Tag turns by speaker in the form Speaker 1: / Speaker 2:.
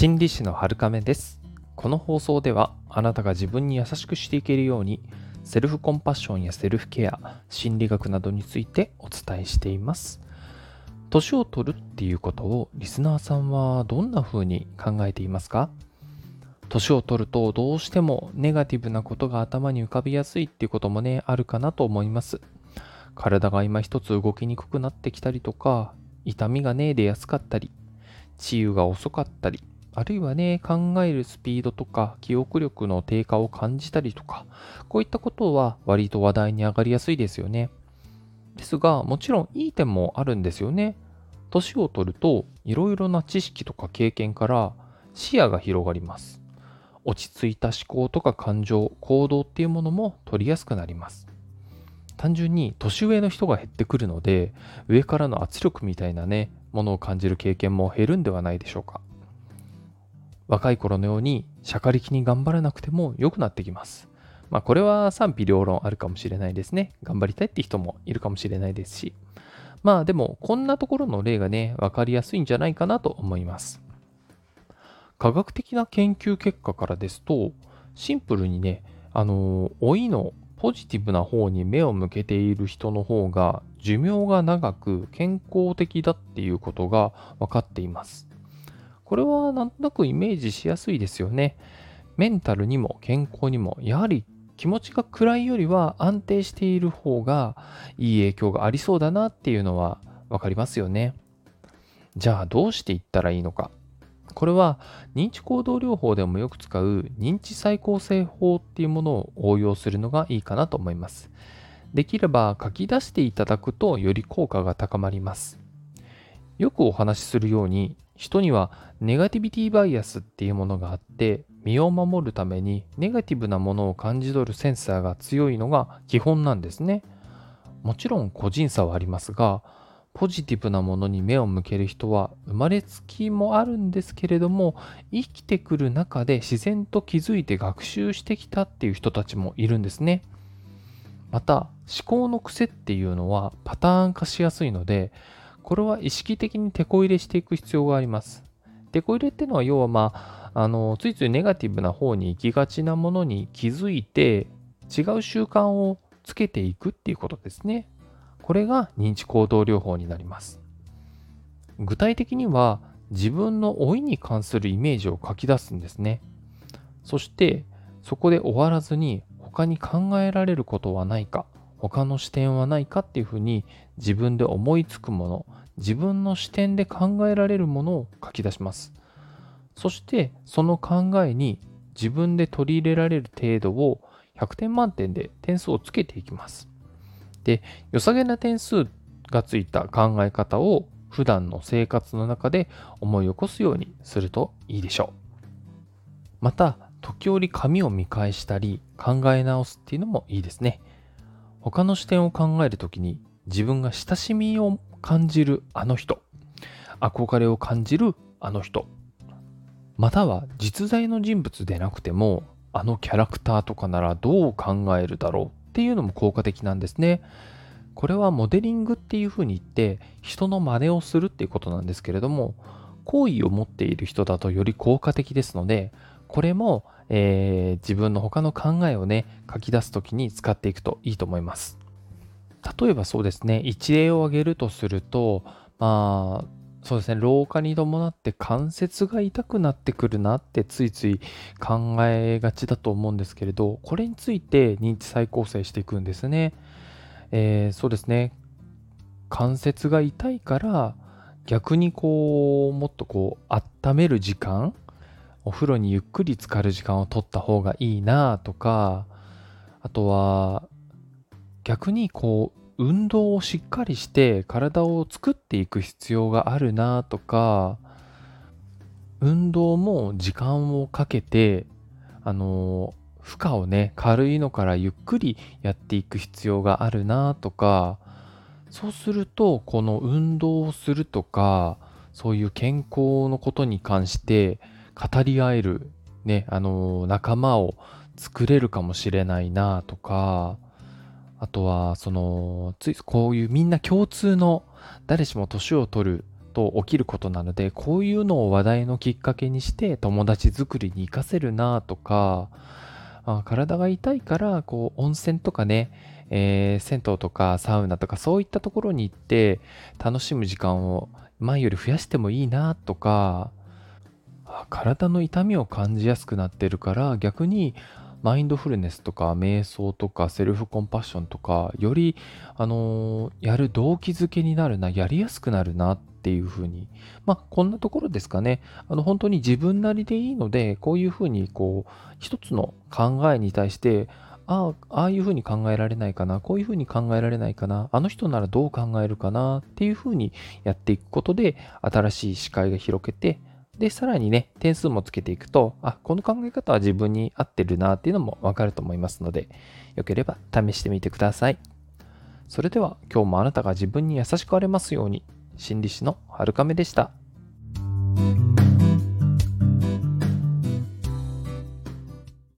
Speaker 1: 心理師の春亀です。この放送ではあなたが自分に優しくしていけるようにセルフコンパッションやセルフケア、心理学などについてお伝えしています。年を取るっていうことをリスナーさんはどんな風に考えていますか？年を取るとどうしてもネガティブなことが頭に浮かびやすいっていうこともね、あるかなと思います。体が今一つ動きにくくなってきたりとか、痛みがね、出やすかったり、治癒が遅かったり、あるいはね、考えるスピードとか記憶力の低下を感じたりとか、こういったことは割と話題に上がりやすいですよね。ですが、もちろんいい点もあるんですよね。年を取ると、いろいろな知識とか経験から視野が広がります。落ち着いた思考とか感情、行動っていうものも取りやすくなります。単純に年上の人が減ってくるので、上からの圧力みたいなね、ものを感じる経験も減るんではないでしょうか。若い頃のように、しゃかりきに頑張らなくても良くなってきます。まあ、これは賛否両論あるかもしれないですね。頑張りたいって人もいるかもしれないですし。まあでも、こんなところの例がね、わかりやすいんじゃないかなと思います。科学的な研究結果からですと、シンプルにね、あの、老いのポジティブな方に目を向けている人の方が寿命が長く健康的だっていうことが分かっています。これはなんとなくイメージしやすいですよね。メンタルにも健康にもやはり気持ちが暗いよりは安定している方がいい影響がありそうだなっていうのは分かりますよね。じゃあどうしていったらいいのか。これは認知行動療法でもよく使う認知再構成法っていうものを応用するのがいいかなと思います。できれば書き出していただくとより効果が高まります。よくお話しするように人にはネガティビティバイアスっていうものがあって身を守るためにネガティブなものを感じ取るセンサーが強いのが基本なんですね。もちろん個人差はありますがポジティブなものに目を向ける人は生まれつきもあるんですけれども生きてくる中で自然と気づいて学習してきたっていう人たちもいるんですね。また思考の癖っていうのはパターン化しやすいのでこれは意識的にテこ入れしていく必要があります。テこ入れっていうのは要はまああのついついネガティブな方に行きがちなものに気づいて違う習慣をつけていくっていうことですね。これが認知行動療法になります。具体的には自分の老いに関するイメージを書き出すんですね。そしてそこで終わらずに他に考えられることはないか、他の視点はないかっていうふうに自分で思いつくもの、自分の視点で考えられるものを書き出します。そしてその考えに自分で取り入れられる程度を100点満点で点数をつけていきます。で、良さげな点数がついた考え方を普段の生活の中で思い起こすようにするといいでしょう。また、時折紙を見返したり考え直すっていうのもいいですね。他の視点を考えるときに自分が親しみを感じるあの人、憧れを感じるあの人、または実在の人物でなくてもあのキャラクターとかならどう考えるだろう？っていうのも効果的なんですね。これはモデリングっていうふうに言って人の真似をするっていうことなんですけれども好意を持っている人だとより効果的ですのでこれも、えー自分の他の考えをね書き出すときに使っていくといいと思います。例えばそうですね一例を挙げるとするとまあそうですね老化に伴って関節が痛くなってくるなってついつい考えがちだと思うんですけれどこれについて認知再構成していくんですね。えーそうですね関節が痛いから逆にこうもっとこう温める時間お風呂にゆっくり浸かる時間を取った方がいいなとかあとは逆にこう運動をしっかりして体を作っていく必要があるなとか運動も時間をかけてあの負荷をね軽いのからゆっくりやっていく必要があるなとかそうするとこの運動をするとかそういう健康のことに関して語り合えるねあの仲間を作れるかもしれないなとかあとはそのついこういうみんな共通の誰しも年を取ると起きることなので、こういうのを話題のきっかけにして友達作りに活かせるなとか、あ体が痛いからこう温泉とかね、えー、銭湯とかサウナとかそういったところに行って楽しむ時間を前より増やしてもいいなとか体の痛みを感じやすくなってるから逆にマインドフルネスとか瞑想とかセルフコンパッションとかよりあの、やる動機づけになるなやりやすくなるなっていうふうに。まあこんなところですかね。あの本当に自分なりでいいのでこういうふうにこう一つの考えに対してああ、ああいうふうに考えられないかな、こういうふうに考えられないかな、あの人ならどう考えるかなっていうふうにやっていくことで、新しい視界が広げて、で、さらにね、点数もつけていくと、あ、この考え方は自分に合ってるなっていうのもわかると思いますので、よければ試してみてください。それでは今日もあなたが自分に優しくあれますように、心理師のはるかめでした。